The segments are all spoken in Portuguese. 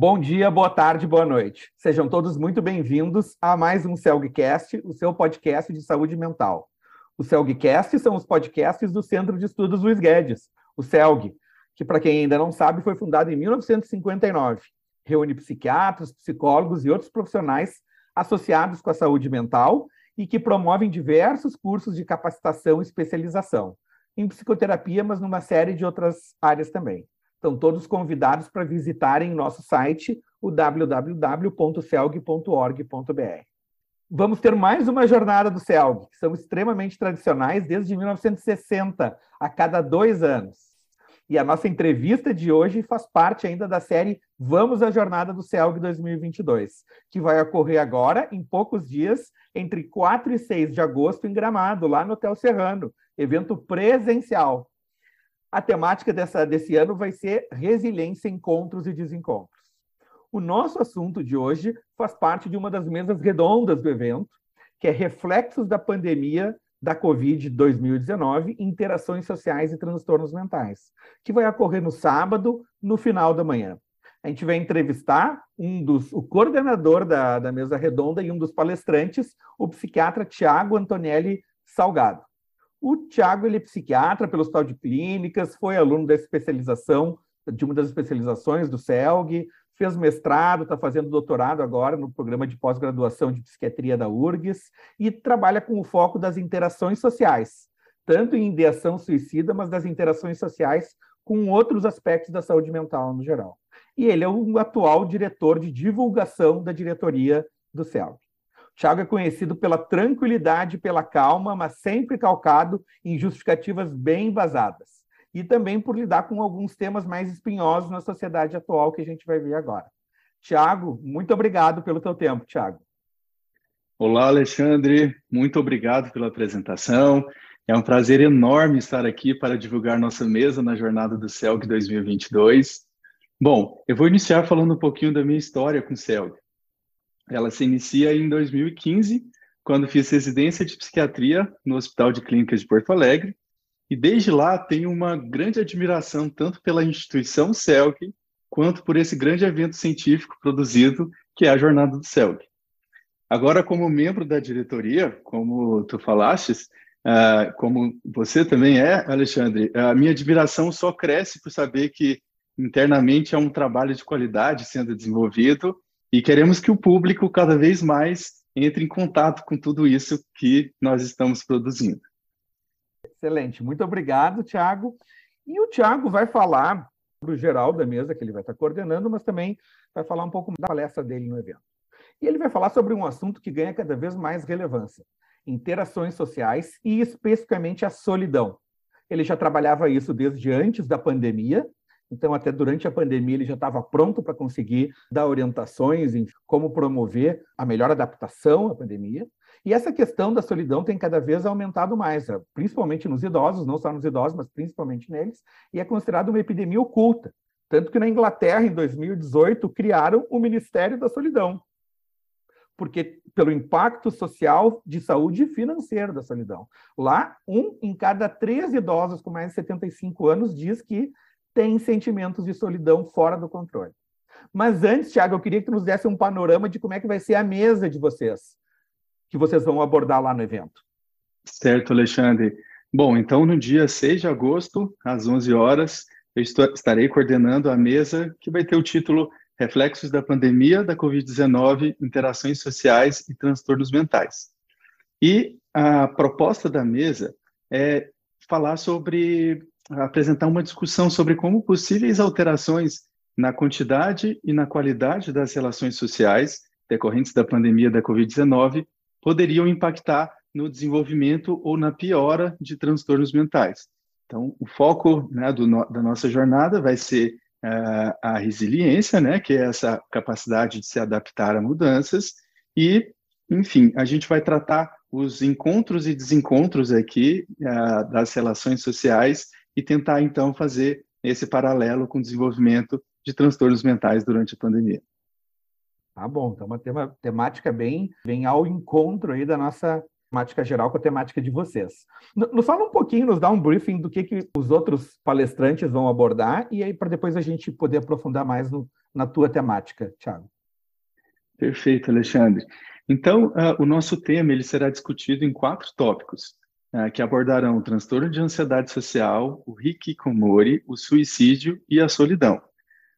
Bom dia, boa tarde, boa noite. Sejam todos muito bem-vindos a mais um CELGcast, o seu podcast de saúde mental. O CELGcast são os podcasts do Centro de Estudos Luiz Guedes, o CELG, que, para quem ainda não sabe, foi fundado em 1959. Reúne psiquiatras, psicólogos e outros profissionais associados com a saúde mental e que promovem diversos cursos de capacitação e especialização em psicoterapia, mas numa série de outras áreas também. Estão todos convidados para visitarem nosso site, o www.celg.org.br. Vamos ter mais uma jornada do CELG, que são extremamente tradicionais desde 1960, a cada dois anos. E a nossa entrevista de hoje faz parte ainda da série Vamos à Jornada do CELG 2022, que vai ocorrer agora, em poucos dias, entre 4 e 6 de agosto, em Gramado, lá no Hotel Serrano, evento presencial. A temática dessa, desse ano vai ser resiliência, encontros e desencontros. O nosso assunto de hoje faz parte de uma das mesas redondas do evento, que é Reflexos da Pandemia da Covid 2019, Interações Sociais e Transtornos Mentais, que vai ocorrer no sábado, no final da manhã. A gente vai entrevistar um dos, o coordenador da, da mesa redonda e um dos palestrantes, o psiquiatra Tiago Antonelli Salgado. O Tiago ele é psiquiatra pelo Hospital de Clínicas, foi aluno da especialização, de uma das especializações do CELG, fez mestrado, está fazendo doutorado agora no programa de pós-graduação de psiquiatria da URGS e trabalha com o foco das interações sociais, tanto em ideação suicida, mas das interações sociais com outros aspectos da saúde mental no geral. E ele é o atual diretor de divulgação da diretoria do CELG. Tiago é conhecido pela tranquilidade, pela calma, mas sempre calcado em justificativas bem embasadas. E também por lidar com alguns temas mais espinhosos na sociedade atual que a gente vai ver agora. Tiago, muito obrigado pelo teu tempo, Tiago. Olá, Alexandre. Muito obrigado pela apresentação. É um prazer enorme estar aqui para divulgar nossa mesa na Jornada do CELG 2022. Bom, eu vou iniciar falando um pouquinho da minha história com o CELG. Ela se inicia em 2015, quando fiz residência de psiquiatria no Hospital de Clínicas de Porto Alegre, e desde lá tenho uma grande admiração tanto pela instituição CELC, quanto por esse grande evento científico produzido, que é a Jornada do CELC. Agora, como membro da diretoria, como tu falastes, uh, como você também é, Alexandre, a minha admiração só cresce por saber que internamente é um trabalho de qualidade sendo desenvolvido e queremos que o público cada vez mais entre em contato com tudo isso que nós estamos produzindo. Excelente, muito obrigado, Tiago. E o Tiago vai falar para o geral da mesa que ele vai estar coordenando, mas também vai falar um pouco da palestra dele no evento. E ele vai falar sobre um assunto que ganha cada vez mais relevância: interações sociais e especificamente a solidão. Ele já trabalhava isso desde antes da pandemia, então, até durante a pandemia, ele já estava pronto para conseguir dar orientações em como promover a melhor adaptação à pandemia. E essa questão da solidão tem cada vez aumentado mais, eh, principalmente nos idosos, não só nos idosos, mas principalmente neles, e é considerada uma epidemia oculta. Tanto que na Inglaterra, em 2018, criaram o Ministério da Solidão, porque pelo impacto social, de saúde e financeiro da solidão. Lá, um em cada três idosos com mais de 75 anos diz que tem sentimentos de solidão fora do controle. Mas antes, Tiago, eu queria que nos desse um panorama de como é que vai ser a mesa de vocês, que vocês vão abordar lá no evento. Certo, Alexandre. Bom, então no dia 6 de agosto, às 11 horas, eu estarei coordenando a mesa que vai ter o título Reflexos da Pandemia da Covid-19, Interações Sociais e Transtornos Mentais. E a proposta da mesa é falar sobre apresentar uma discussão sobre como possíveis alterações na quantidade e na qualidade das relações sociais decorrentes da pandemia da Covid-19 poderiam impactar no desenvolvimento ou na piora de transtornos mentais. Então, o foco né, do, da nossa jornada vai ser uh, a resiliência, né, que é essa capacidade de se adaptar a mudanças, e, enfim, a gente vai tratar os encontros e desencontros aqui uh, das relações sociais e tentar, então, fazer esse paralelo com o desenvolvimento de transtornos mentais durante a pandemia. Tá bom, então uma tema, temática bem, bem ao encontro aí da nossa, temática geral com a temática de vocês. Nos fala um pouquinho, nos dá um briefing do que, que os outros palestrantes vão abordar e aí para depois a gente poder aprofundar mais no, na tua temática, Thiago. Perfeito, Alexandre. Então, uh, o nosso tema ele será discutido em quatro tópicos, que abordarão o transtorno de ansiedade social, o hikikomori, o suicídio e a solidão.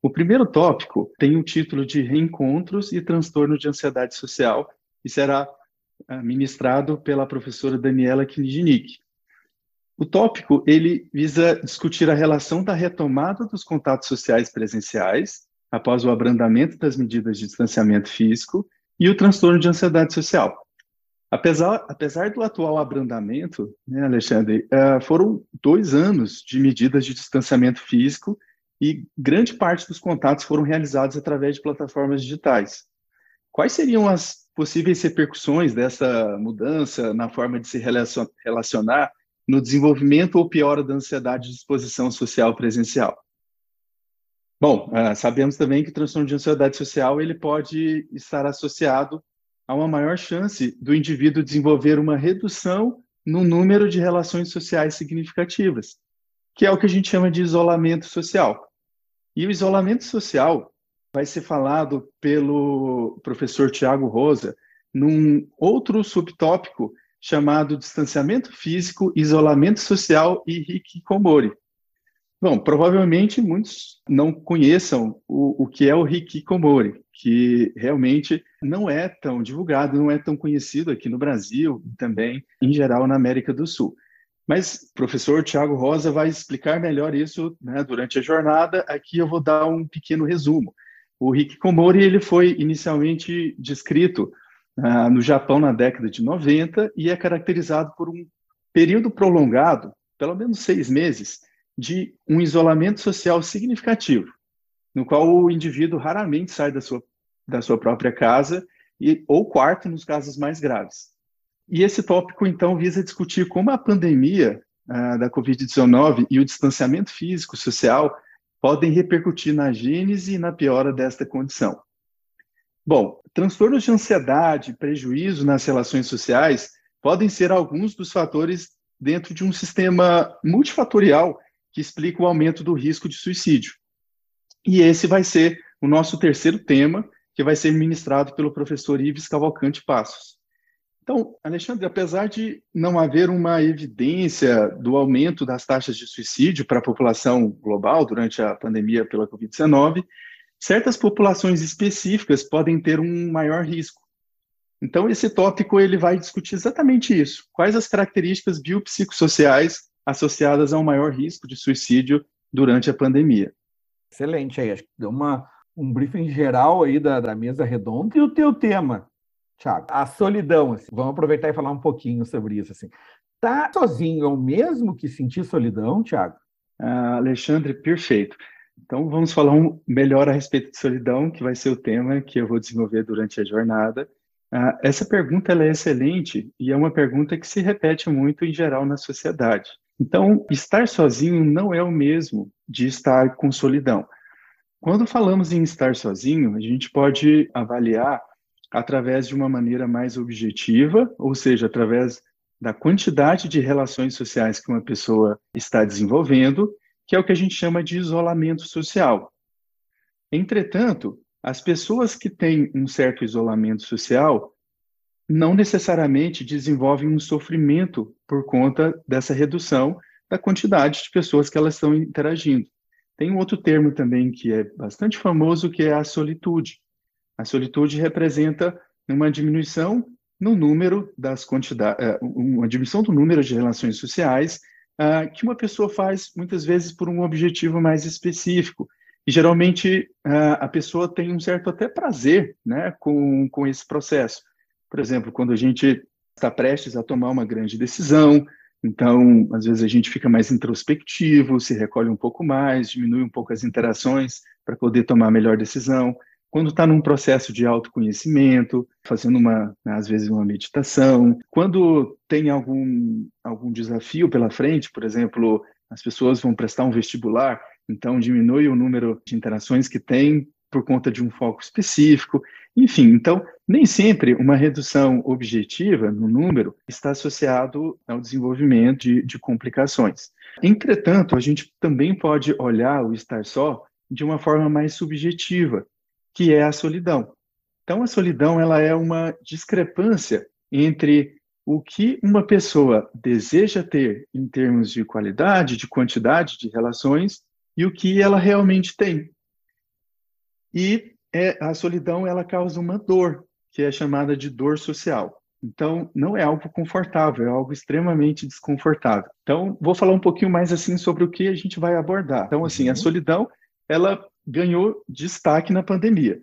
O primeiro tópico tem o título de Reencontros e Transtorno de Ansiedade Social e será uh, ministrado pela professora Daniela Knijnik. O tópico ele visa discutir a relação da retomada dos contatos sociais presenciais após o abrandamento das medidas de distanciamento físico e o transtorno de ansiedade social. Apesar, apesar do atual abrandamento, né, Alexandre, uh, foram dois anos de medidas de distanciamento físico e grande parte dos contatos foram realizados através de plataformas digitais. Quais seriam as possíveis repercussões dessa mudança na forma de se relacionar no desenvolvimento ou piora da ansiedade de exposição social presencial? Bom, uh, sabemos também que o transtorno de ansiedade social ele pode estar associado a uma maior chance do indivíduo desenvolver uma redução no número de relações sociais significativas, que é o que a gente chama de isolamento social. E o isolamento social vai ser falado pelo professor Tiago Rosa num outro subtópico chamado distanciamento físico, isolamento social e hikikomori. Bom, provavelmente muitos não conheçam o, o que é o hikikomori, que realmente não é tão divulgado, não é tão conhecido aqui no Brasil e também, em geral, na América do Sul. Mas o professor Tiago Rosa vai explicar melhor isso né, durante a jornada. Aqui eu vou dar um pequeno resumo. O hikikomori ele foi inicialmente descrito uh, no Japão na década de 90 e é caracterizado por um período prolongado, pelo menos seis meses, de um isolamento social significativo, no qual o indivíduo raramente sai da sua, da sua própria casa e, ou quarto nos casos mais graves. E esse tópico, então, visa discutir como a pandemia ah, da Covid-19 e o distanciamento físico social podem repercutir na gênese e na piora desta condição. Bom, transtornos de ansiedade, prejuízo nas relações sociais podem ser alguns dos fatores dentro de um sistema multifatorial que explica o aumento do risco de suicídio. E esse vai ser o nosso terceiro tema, que vai ser ministrado pelo professor Ives Cavalcante Passos. Então, Alexandre, apesar de não haver uma evidência do aumento das taxas de suicídio para a população global durante a pandemia pela Covid-19, certas populações específicas podem ter um maior risco. Então, esse tópico ele vai discutir exatamente isso. Quais as características biopsicossociais associadas a um maior risco de suicídio durante a pandemia. Excelente aí, acho que deu uma, um briefing geral aí da, da mesa redonda. E o teu tema, Thiago, a solidão, assim, vamos aproveitar e falar um pouquinho sobre isso, assim. Tá sozinho é o mesmo que sentir solidão, Thiago? Ah, Alexandre, perfeito. Então vamos falar um, melhor a respeito de solidão, que vai ser o tema que eu vou desenvolver durante a jornada. Ah, essa pergunta é excelente e é uma pergunta que se repete muito em geral na sociedade. Então, estar sozinho não é o mesmo de estar com solidão. Quando falamos em estar sozinho, a gente pode avaliar através de uma maneira mais objetiva, ou seja, através da quantidade de relações sociais que uma pessoa está desenvolvendo, que é o que a gente chama de isolamento social. Entretanto, as pessoas que têm um certo isolamento social não necessariamente desenvolvem um sofrimento por conta dessa redução da quantidade de pessoas que elas estão interagindo. Tem um outro termo também que é bastante famoso, que é a solitude. A solitude representa uma diminuição no número das quantidades, eh, uma diminuição do número de relações sociais uh, que uma pessoa faz muitas vezes por um objetivo mais específico. E geralmente uh, a pessoa tem um certo até prazer, né, com, com esse processo. Por exemplo, quando a gente está prestes a tomar uma grande decisão, então, às vezes a gente fica mais introspectivo, se recolhe um pouco mais, diminui um pouco as interações para poder tomar a melhor decisão. Quando está num processo de autoconhecimento, fazendo uma, às vezes, uma meditação. Quando tem algum, algum desafio pela frente, por exemplo, as pessoas vão prestar um vestibular, então diminui o número de interações que tem por conta de um foco específico, enfim. Então, nem sempre uma redução objetiva no número está associado ao desenvolvimento de, de complicações. Entretanto, a gente também pode olhar o estar só de uma forma mais subjetiva, que é a solidão. Então, a solidão ela é uma discrepância entre o que uma pessoa deseja ter em termos de qualidade, de quantidade de relações e o que ela realmente tem. E é, a solidão ela causa uma dor, que é chamada de dor social. Então, não é algo confortável, é algo extremamente desconfortável. Então, vou falar um pouquinho mais assim sobre o que a gente vai abordar. Então, assim, a uhum. solidão, ela ganhou destaque na pandemia,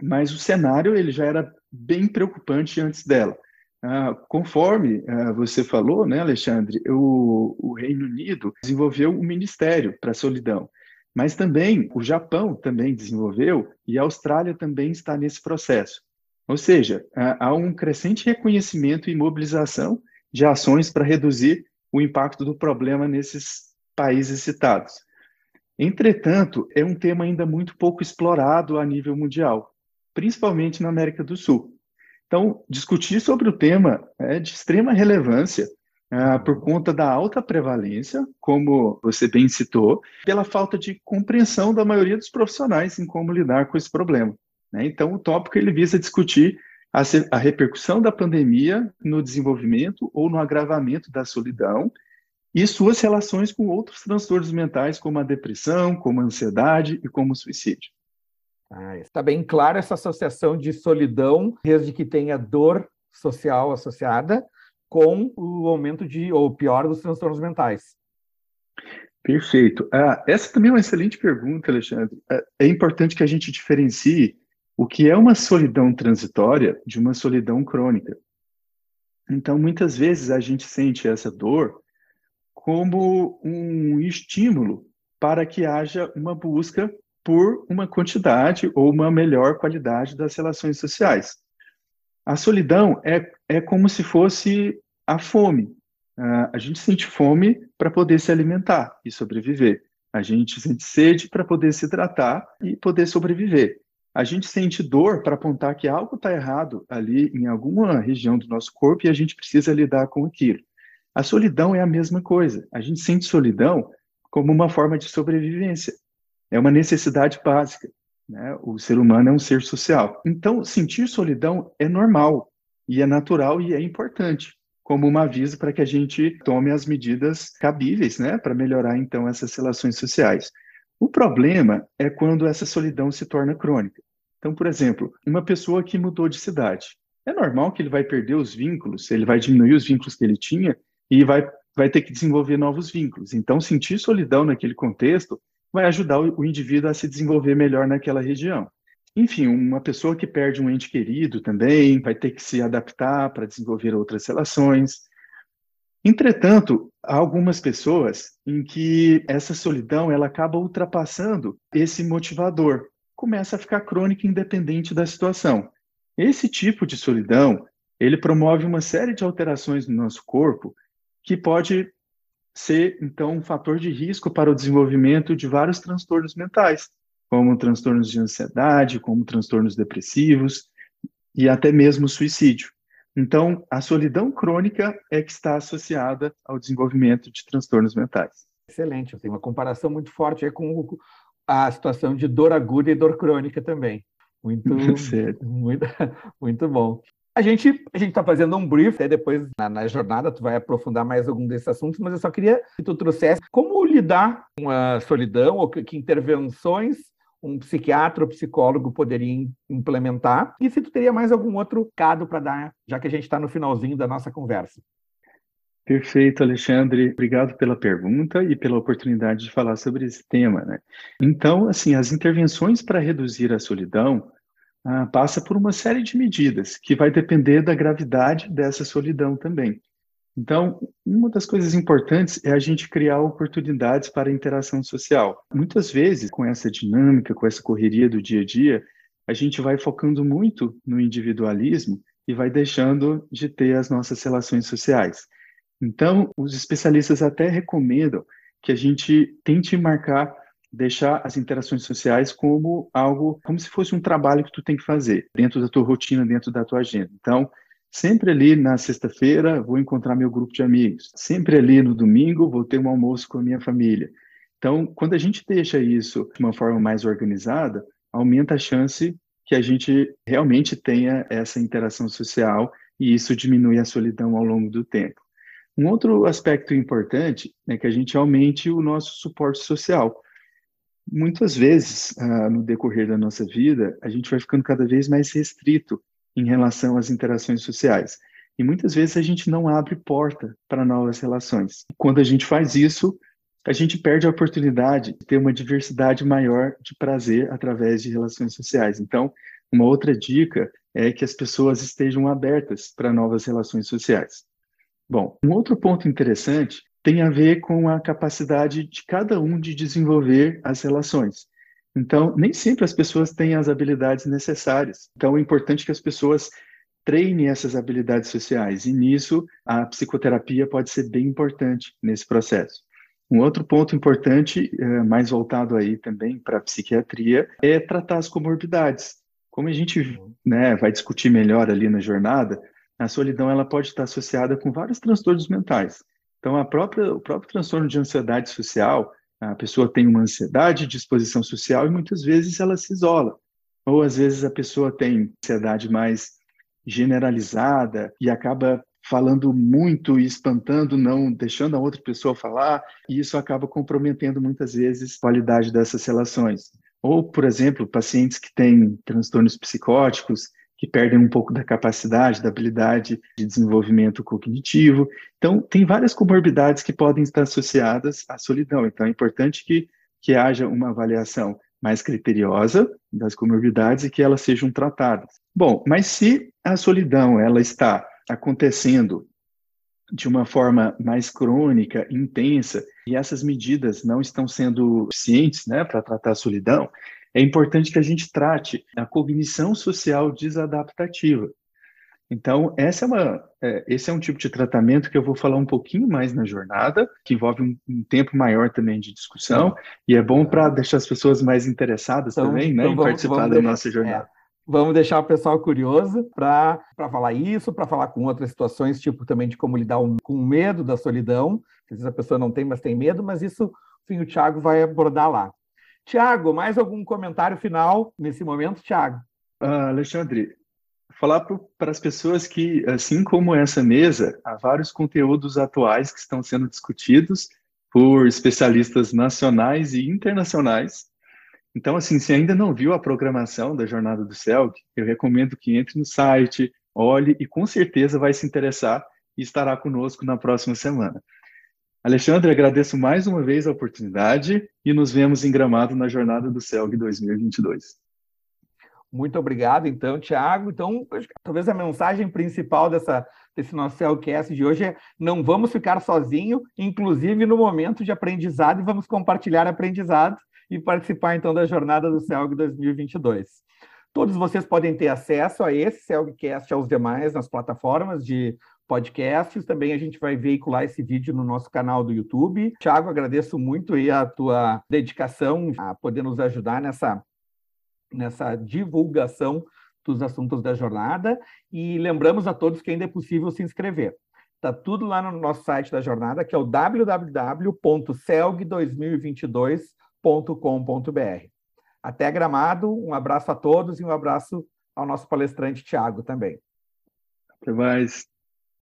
mas o cenário ele já era bem preocupante antes dela. Ah, conforme ah, você falou, né, Alexandre, o, o Reino Unido desenvolveu um ministério para a solidão, mas também o Japão também desenvolveu e a Austrália também está nesse processo. Ou seja, há um crescente reconhecimento e mobilização de ações para reduzir o impacto do problema nesses países citados. Entretanto, é um tema ainda muito pouco explorado a nível mundial, principalmente na América do Sul. Então, discutir sobre o tema é de extrema relevância ah, por conta da alta prevalência, como você bem citou, pela falta de compreensão da maioria dos profissionais em como lidar com esse problema. Né? Então, o tópico ele visa discutir a, a repercussão da pandemia no desenvolvimento ou no agravamento da solidão e suas relações com outros transtornos mentais, como a depressão, como a ansiedade e como o suicídio. Ah, está bem claro essa associação de solidão, desde que tenha dor social associada, com o aumento de, ou pior, dos transtornos mentais. Perfeito. Ah, essa também é uma excelente pergunta, Alexandre. É, é importante que a gente diferencie o que é uma solidão transitória de uma solidão crônica. Então, muitas vezes a gente sente essa dor como um estímulo para que haja uma busca por uma quantidade ou uma melhor qualidade das relações sociais. A solidão é, é como se fosse a fome. Uh, a gente sente fome para poder se alimentar e sobreviver. A gente sente sede para poder se hidratar e poder sobreviver. A gente sente dor para apontar que algo está errado ali em alguma região do nosso corpo e a gente precisa lidar com aquilo. A solidão é a mesma coisa. A gente sente solidão como uma forma de sobrevivência é uma necessidade básica. Né? O ser humano é um ser social. Então, sentir solidão é normal, e é natural e é importante, como um aviso para que a gente tome as medidas cabíveis né? para melhorar, então, essas relações sociais. O problema é quando essa solidão se torna crônica. Então, por exemplo, uma pessoa que mudou de cidade. É normal que ele vai perder os vínculos, ele vai diminuir os vínculos que ele tinha e vai, vai ter que desenvolver novos vínculos. Então, sentir solidão naquele contexto vai ajudar o, indivíduo a se desenvolver melhor naquela região. Enfim, uma pessoa que perde um ente querido também vai ter que se adaptar para desenvolver outras relações. Entretanto, há algumas pessoas em que essa solidão ela acaba ultrapassando esse motivador, começa a ficar crônica independente da situação. Esse tipo de solidão, ele promove uma série de alterações no nosso corpo que pode ser, então, um fator de risco para o desenvolvimento de vários transtornos mentais, como transtornos de ansiedade, como transtornos depressivos e até mesmo suicídio. Então, a solidão crônica é que está associada ao desenvolvimento de transtornos mentais. Excelente, tem uma comparação muito forte com a situação de dor aguda e dor crônica também. Muito, muito, muito bom. A gente a gente está fazendo um brief, até depois na, na, jornada tu vai aprofundar mais algum desses assuntos, mas eu só queria que tu trouxesse como lidar com a solidão ou que, que intervenções um psiquiatra ou psicólogo poderia implementar e se tu teria mais algum outro cado para dar, já que a gente está no finalzinho da nossa conversa. Perfeito, Alexandre. Obrigado pela pergunta e pela oportunidade de falar sobre esse tema. Né? Então, assim, as intervenções para reduzir a solidão ah, passa por uma série de medidas que vai depender da gravidade dessa solidão também. Então, uma das coisas importantes é a gente criar oportunidades para interação social. Muitas vezes, com essa dinâmica, com essa correria do dia a dia, a gente vai focando muito no individualismo e vai deixando de ter as nossas relações sociais. Então, os especialistas até recomendam que a gente tente marcar deixar as interações sociais como algo, como se fosse um trabalho que tu tem que fazer dentro da tua rotina, dentro da tua agenda. Então, sempre ali na sexta-feira vou encontrar meu grupo de amigos, sempre ali no domingo vou ter um almoço com a minha família. Então, quando a gente deixa isso de uma forma mais organizada, aumenta a chance que a gente realmente tenha essa interação social e isso diminui a solidão ao longo do tempo. Um outro aspecto importante é que a gente aumente o nosso suporte social. Muitas vezes, ah, no decorrer da nossa vida, a gente vai ficando cada vez mais restrito em relação às interações sociais. E muitas vezes a gente não abre porta para novas relações. Quando a gente faz isso, a gente perde a oportunidade de ter uma diversidade maior de prazer através de relações sociais. Então, uma outra dica é que as pessoas estejam abertas para novas relações sociais. Bom, um outro ponto interessante tem a ver com a capacidade de cada um de desenvolver as relações. Então, nem sempre as pessoas têm as habilidades necessárias. Então, é importante que as pessoas treinem essas habilidades sociais. E nisso, a psicoterapia pode ser bem importante nesse processo. Um outro ponto importante, eh, mais voltado aí também para a psiquiatria, é tratar as comorbidades. Como a gente né, vai discutir melhor ali na jornada, a solidão ela pode estar associada com vários transtornos mentais. Então, própria, o próprio transtorno de ansiedade social, a pessoa tem uma ansiedade, disposição social e muitas vezes ela se isola. Ou às vezes a pessoa tem ansiedade mais generalizada e acaba falando muito e espantando, não deixando a outra pessoa falar, e isso acaba comprometendo muitas vezes a qualidade dessas relações. Ou, por exemplo, pacientes que têm transtornos psicóticos, que perdem um pouco da capacidade, da habilidade de desenvolvimento cognitivo. Então, tem várias comorbidades que podem estar associadas à solidão. Então, é importante que, que haja uma avaliação mais criteriosa das comorbidades e que elas sejam tratadas. Bom, mas se a solidão ela está acontecendo de uma forma mais crônica, intensa, e essas medidas não estão sendo suficientes né, para tratar a solidão, é importante que a gente trate a cognição social desadaptativa. Então, essa é uma, é, esse é um tipo de tratamento que eu vou falar um pouquinho mais na jornada, que envolve um, um tempo maior também de discussão, e é bom para deixar as pessoas mais interessadas então, também né, então em vamos, participar vamos da nossa jornada. É. Vamos deixar o pessoal curioso para falar isso, para falar com outras situações, tipo também de como lidar um, com o medo da solidão. Às vezes a pessoa não tem, mas tem medo, mas isso, enfim, o Tiago vai abordar lá. Tiago, mais algum comentário final nesse momento, Tiago? Uh, Alexandre, falar para as pessoas que, assim como essa mesa, há vários conteúdos atuais que estão sendo discutidos por especialistas nacionais e internacionais então, assim, se ainda não viu a programação da Jornada do Céu, eu recomendo que entre no site, olhe e com certeza vai se interessar e estará conosco na próxima semana. Alexandre, agradeço mais uma vez a oportunidade e nos vemos em Gramado na Jornada do CELG 2022. Muito obrigado, então, Tiago. Então, talvez a mensagem principal dessa, desse nosso CELCast de hoje é não vamos ficar sozinhos, inclusive no momento de aprendizado, e vamos compartilhar aprendizado e participar então da jornada do CELG 2022. Todos vocês podem ter acesso a esse CELGcast e aos demais nas plataformas de podcasts. Também a gente vai veicular esse vídeo no nosso canal do YouTube. Tiago, agradeço muito aí a tua dedicação a poder nos ajudar nessa, nessa divulgação dos assuntos da jornada. E lembramos a todos que ainda é possível se inscrever. Está tudo lá no nosso site da jornada, que é o www.celg2022.com www.gramado.com.br. Até Gramado, um abraço a todos e um abraço ao nosso palestrante Tiago também. Até mais.